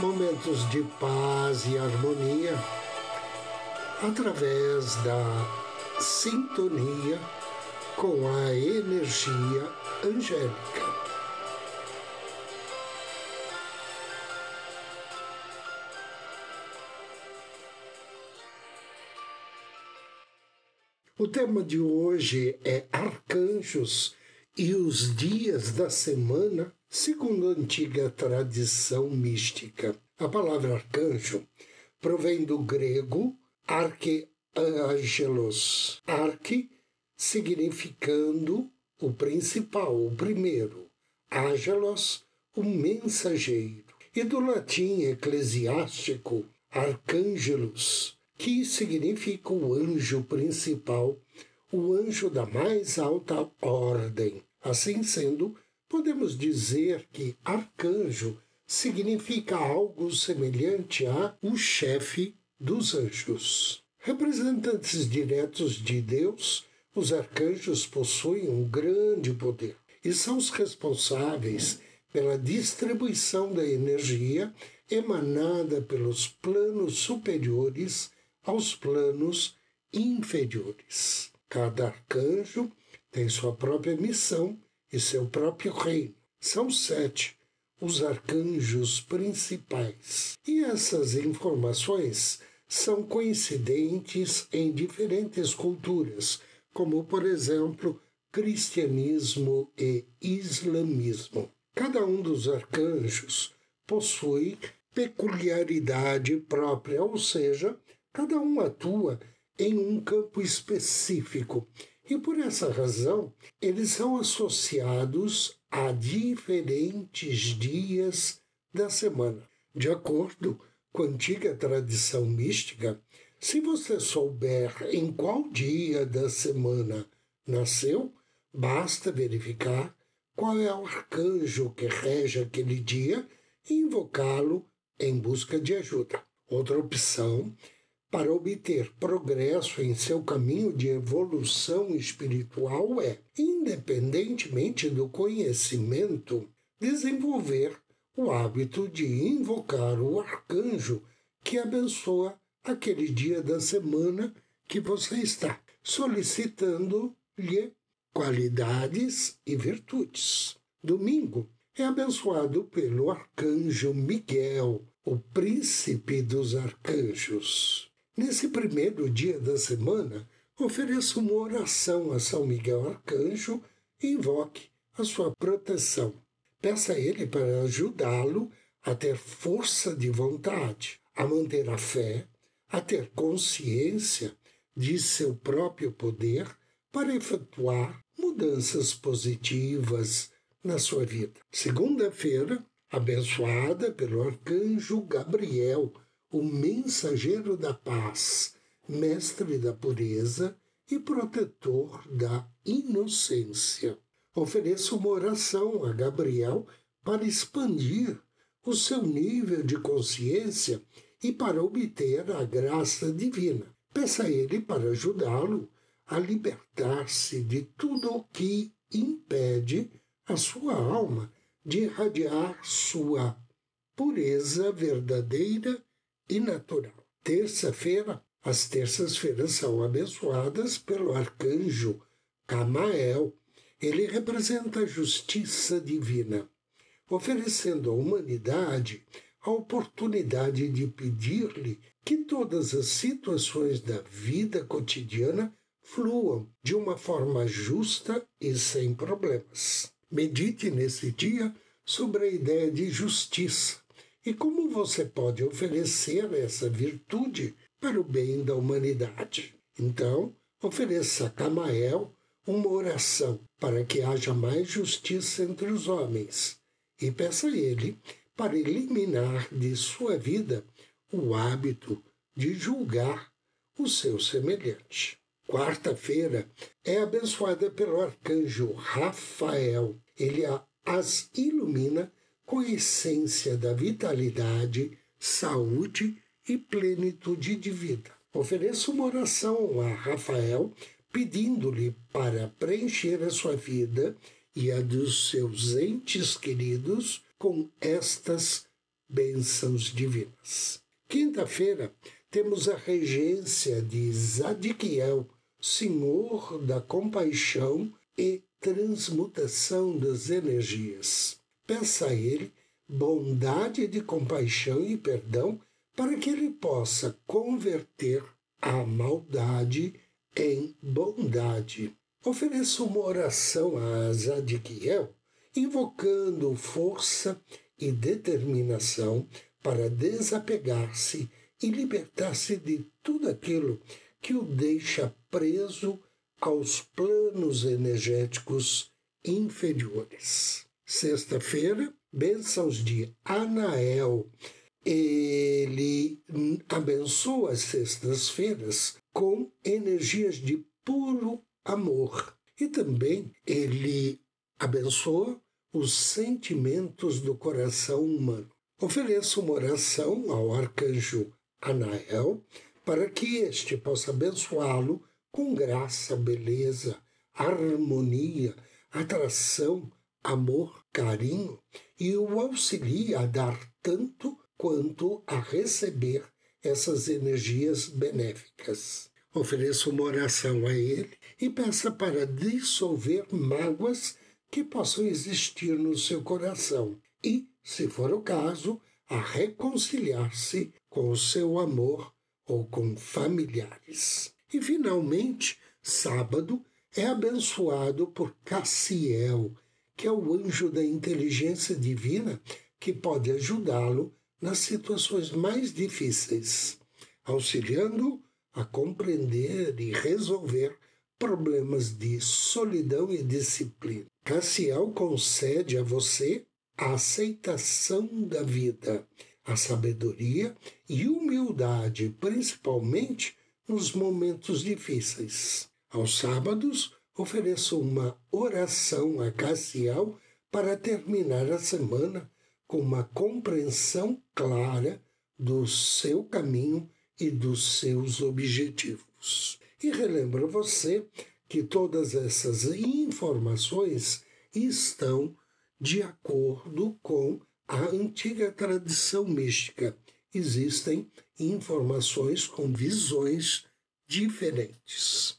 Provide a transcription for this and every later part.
momentos de paz e harmonia através da sintonia com a energia angélica. O tema de hoje é arcanjos e os dias da semana segundo a antiga tradição mística. A palavra arcanjo provém do grego arqueangelos, arque significando o principal, o primeiro, angelos, o mensageiro, e do latim eclesiástico arcângelos, que significa o anjo principal, o anjo da mais alta ordem. Assim sendo, Podemos dizer que arcanjo significa algo semelhante a o chefe dos anjos. Representantes diretos de Deus, os arcanjos possuem um grande poder e são os responsáveis pela distribuição da energia emanada pelos planos superiores aos planos inferiores. Cada arcanjo tem sua própria missão e seu próprio reino. São sete os arcanjos principais. E essas informações são coincidentes em diferentes culturas, como, por exemplo, cristianismo e islamismo. Cada um dos arcanjos possui peculiaridade própria, ou seja, cada um atua em um campo específico e por essa razão, eles são associados a diferentes dias da semana. De acordo com a antiga tradição mística, se você souber em qual dia da semana nasceu, basta verificar qual é o arcanjo que rege aquele dia e invocá-lo em busca de ajuda. Outra opção para obter progresso em seu caminho de evolução espiritual é, independentemente do conhecimento, desenvolver o hábito de invocar o arcanjo que abençoa aquele dia da semana que você está, solicitando-lhe qualidades e virtudes. Domingo é abençoado pelo arcanjo Miguel, o príncipe dos arcanjos. Nesse primeiro dia da semana, ofereça uma oração a São Miguel Arcanjo e invoque a sua proteção. Peça a ele para ajudá-lo a ter força de vontade, a manter a fé, a ter consciência de seu próprio poder para efetuar mudanças positivas na sua vida. Segunda-feira, abençoada pelo arcanjo Gabriel, o mensageiro da paz, mestre da pureza e protetor da inocência. Ofereço uma oração a Gabriel para expandir o seu nível de consciência e para obter a graça divina. Peça a ele para ajudá-lo a libertar-se de tudo o que impede a sua alma de irradiar sua pureza verdadeira e natural. Terça-feira, as terças-feiras são abençoadas pelo arcanjo Camael. Ele representa a justiça divina, oferecendo à humanidade a oportunidade de pedir-lhe que todas as situações da vida cotidiana fluam de uma forma justa e sem problemas. Medite nesse dia sobre a ideia de justiça e como você pode oferecer essa virtude para o bem da humanidade? Então, ofereça a Camael uma oração para que haja mais justiça entre os homens e peça a ele para eliminar de sua vida o hábito de julgar o seu semelhante. Quarta-feira é abençoada pelo arcanjo Rafael. Ele as ilumina com essência da vitalidade, saúde e plenitude de vida. Ofereço uma oração a Rafael, pedindo-lhe para preencher a sua vida e a dos seus entes queridos com estas bênçãos divinas. Quinta-feira temos a regência de Zadkiel, Senhor da compaixão e transmutação das energias. Peça a ele bondade de compaixão e perdão para que ele possa converter a maldade em bondade. Ofereço uma oração a Zadkiel, invocando força e determinação para desapegar-se e libertar-se de tudo aquilo que o deixa preso aos planos energéticos inferiores. Sexta-feira, bênçãos de Anael. Ele abençoa as sextas-feiras com energias de puro amor. E também ele abençoa os sentimentos do coração humano. Ofereço uma oração ao arcanjo Anael para que este possa abençoá-lo com graça, beleza, harmonia, atração, amor, carinho e o auxilie a dar tanto quanto a receber essas energias benéficas. Ofereço uma oração a ele e peça para dissolver mágoas que possam existir no seu coração e, se for o caso, a reconciliar-se com o seu amor ou com familiares. E, finalmente, sábado é abençoado por Cassiel, que é o anjo da inteligência divina que pode ajudá-lo nas situações mais difíceis, auxiliando a compreender e resolver problemas de solidão e disciplina. Cassiel concede a você a aceitação da vida, a sabedoria e humildade, principalmente nos momentos difíceis. Aos sábados, ofereço uma oração a Cassiel para terminar a semana com uma compreensão clara do seu caminho e dos seus objetivos. E relembro você que todas essas informações estão de acordo com a antiga tradição mística. Existem informações com visões diferentes.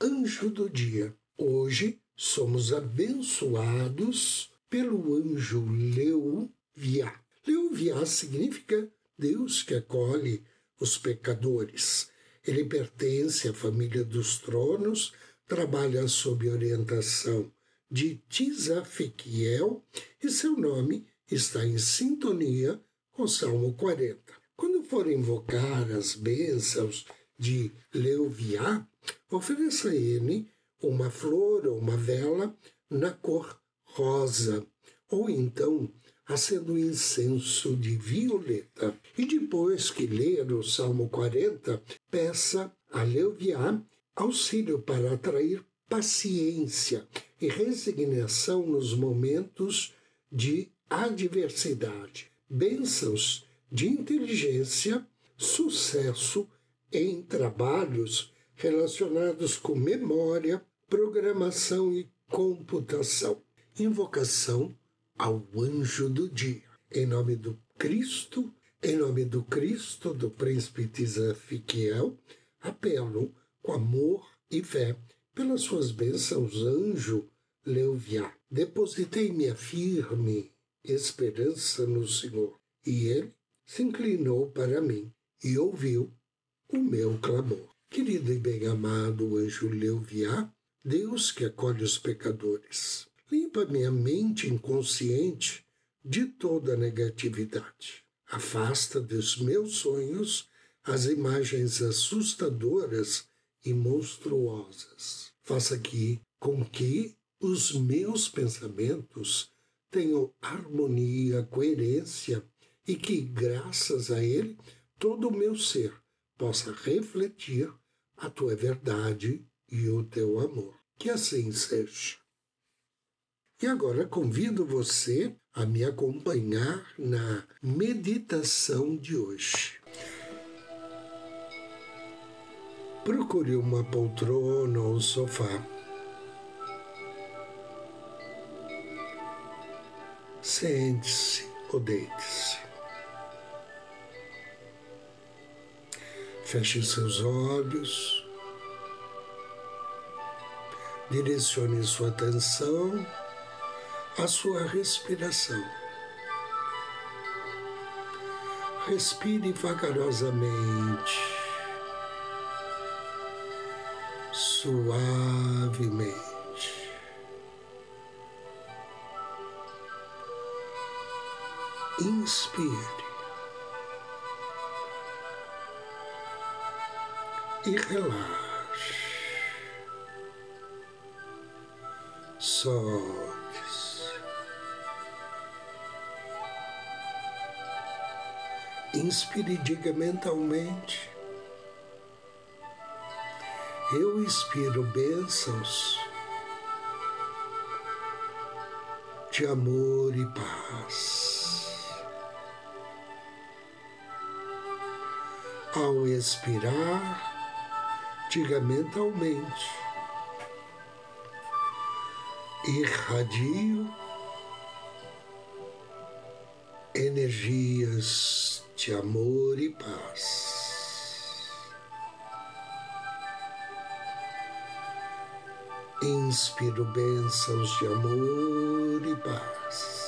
Anjo do dia. Hoje somos abençoados pelo anjo Leuviá. Leuviá significa Deus que acolhe os pecadores. Ele pertence à família dos tronos, trabalha sob orientação de Tisafiquiel e seu nome está em sintonia com Salmo 40. Quando for invocar as bênçãos de Leuviá, ofereça a ele uma flor ou uma vela na cor rosa, ou então acenda um incenso de violeta. E depois que ler o Salmo 40, peça a Leuviá auxílio para atrair paciência e resignação nos momentos de adversidade, bênçãos de inteligência, sucesso em trabalhos relacionados com memória, programação e computação. Invocação ao anjo do dia. Em nome do Cristo, em nome do Cristo, do príncipe Tisafiquiel, apelo com amor e fé pelas suas bênçãos, anjo Leuviá. Depositei minha firme esperança no Senhor, e ele se inclinou para mim e ouviu o meu clamor. Querido e bem-amado anjo Leuviá, Deus que acolhe os pecadores, limpa minha mente inconsciente de toda negatividade. Afasta dos meus sonhos as imagens assustadoras e monstruosas. Faça aqui com que os meus pensamentos tenham harmonia, coerência e que, graças a ele, todo o meu ser possa refletir a tua verdade e o teu amor. Que assim seja. E agora convido você a me acompanhar na meditação de hoje. Procure uma poltrona ou um sofá. Sente-se ou deite-se. Feche seus olhos. Direcione sua atenção à sua respiração. Respire vagarosamente, suavemente. Inspire e relaxe. Solte-se. Inspire e diga mentalmente. Eu inspiro bênçãos de amor e paz. Ao expirar, diga mentalmente: irradio energias de amor e paz. Inspiro bênçãos de amor e paz.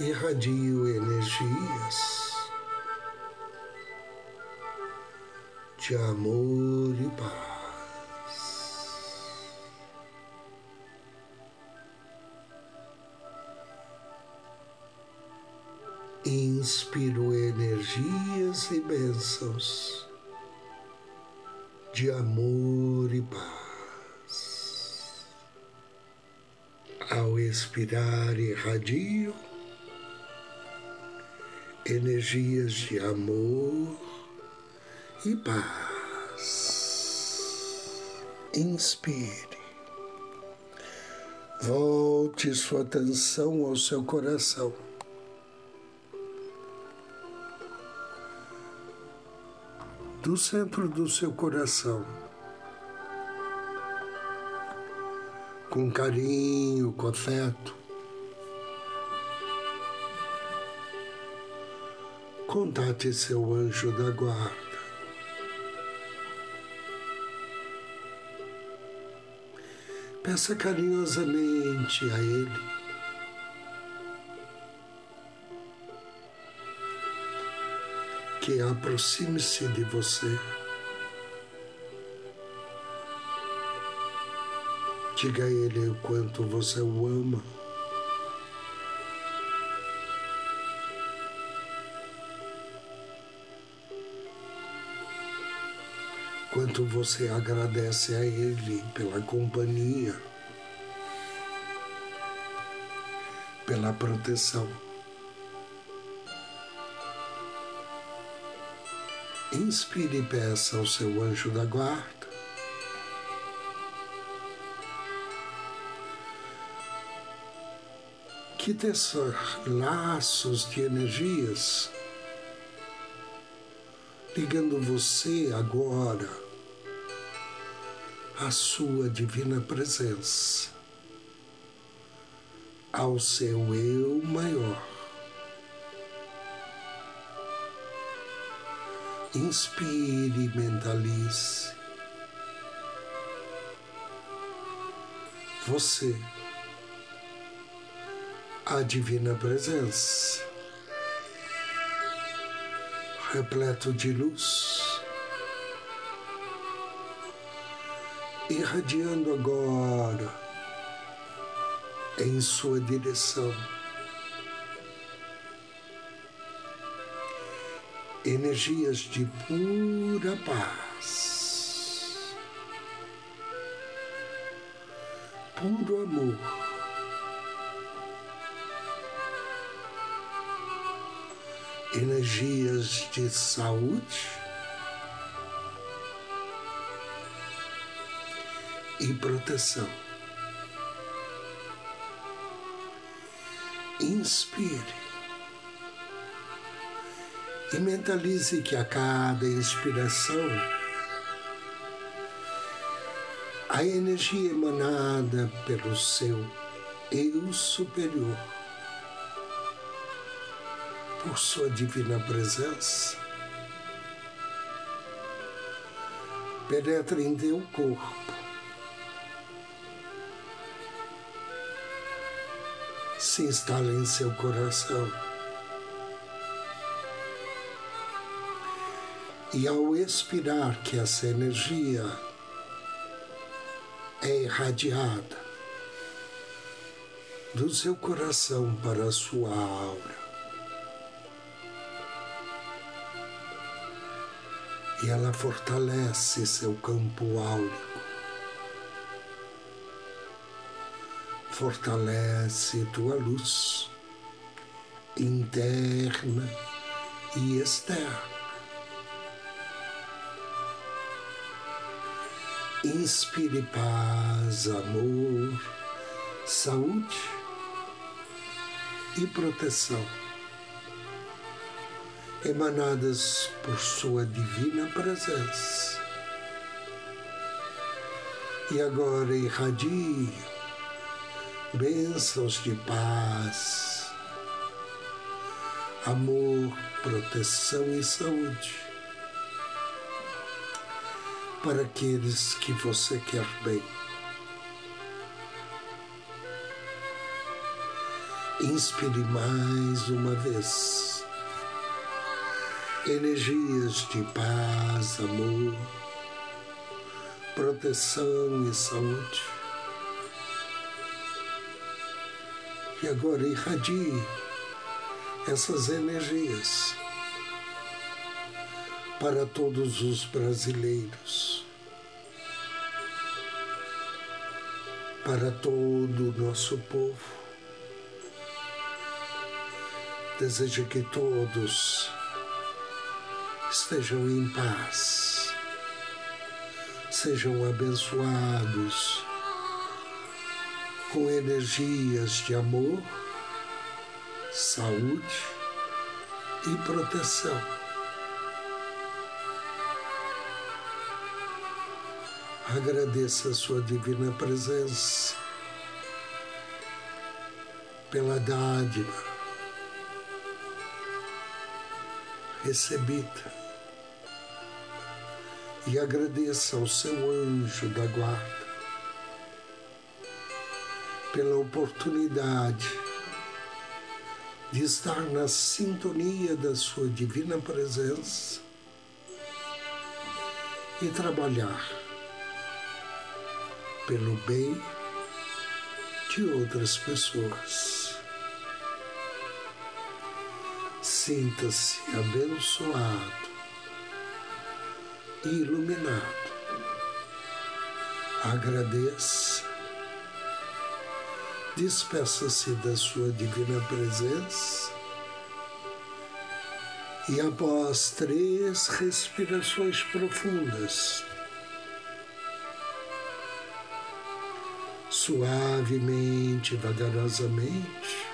Irradio energias de amor e paz. Inspiro energias e bênçãos de amor e paz. Ao expirar, irradio energias de amor e paz. Inspire. Volte sua atenção ao seu coração. Do centro do seu coração, com carinho, com afeto, contate seu anjo da guarda. Peça carinhosamente a Ele. Que aproxime-se de você. Diga a Ele o quanto você o ama. Quanto você agradece a Ele pela companhia, pela proteção. Inspire e peça ao seu anjo da guarda. Que tecer laços de energias ligando você agora à sua divina presença, ao seu eu maior. Inspire e mentalize. Você, a divina presença repleto de luz, irradiando agora em sua direção. Energias de pura paz, puro amor. Energias de saúde e proteção. Inspire e mentalize que a cada inspiração a energia emanada pelo seu eu superior, por sua divina presença, penetra em teu corpo, se instala em seu coração. E ao expirar que essa energia é irradiada do seu coração para a sua aura. E ela fortalece seu campo áurico, fortalece tua luz interna e externa. Inspire paz, amor, saúde e proteção, emanadas por Sua divina presença. E agora irradie bênçãos de paz, amor, proteção e saúde para aqueles que você quer bem. Inspire mais uma vez energias de paz, amor, proteção e saúde. E agora irradie essas energias para todos os brasileiros, para todo o nosso povo. Desejo que todos estejam em paz, sejam abençoados com energias de amor, saúde e proteção. Agradeça a sua divina presença pela dádiva recebida e agradeça ao seu anjo da guarda pela oportunidade de estar na sintonia da sua divina presença e trabalhar pelo bem de outras pessoas. Sinta-se abençoado e iluminado. Agradeça. Despeça-se da sua divina presença. E após três respirações profundas, suavemente, vagarosamente.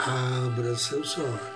Abra seus olhos.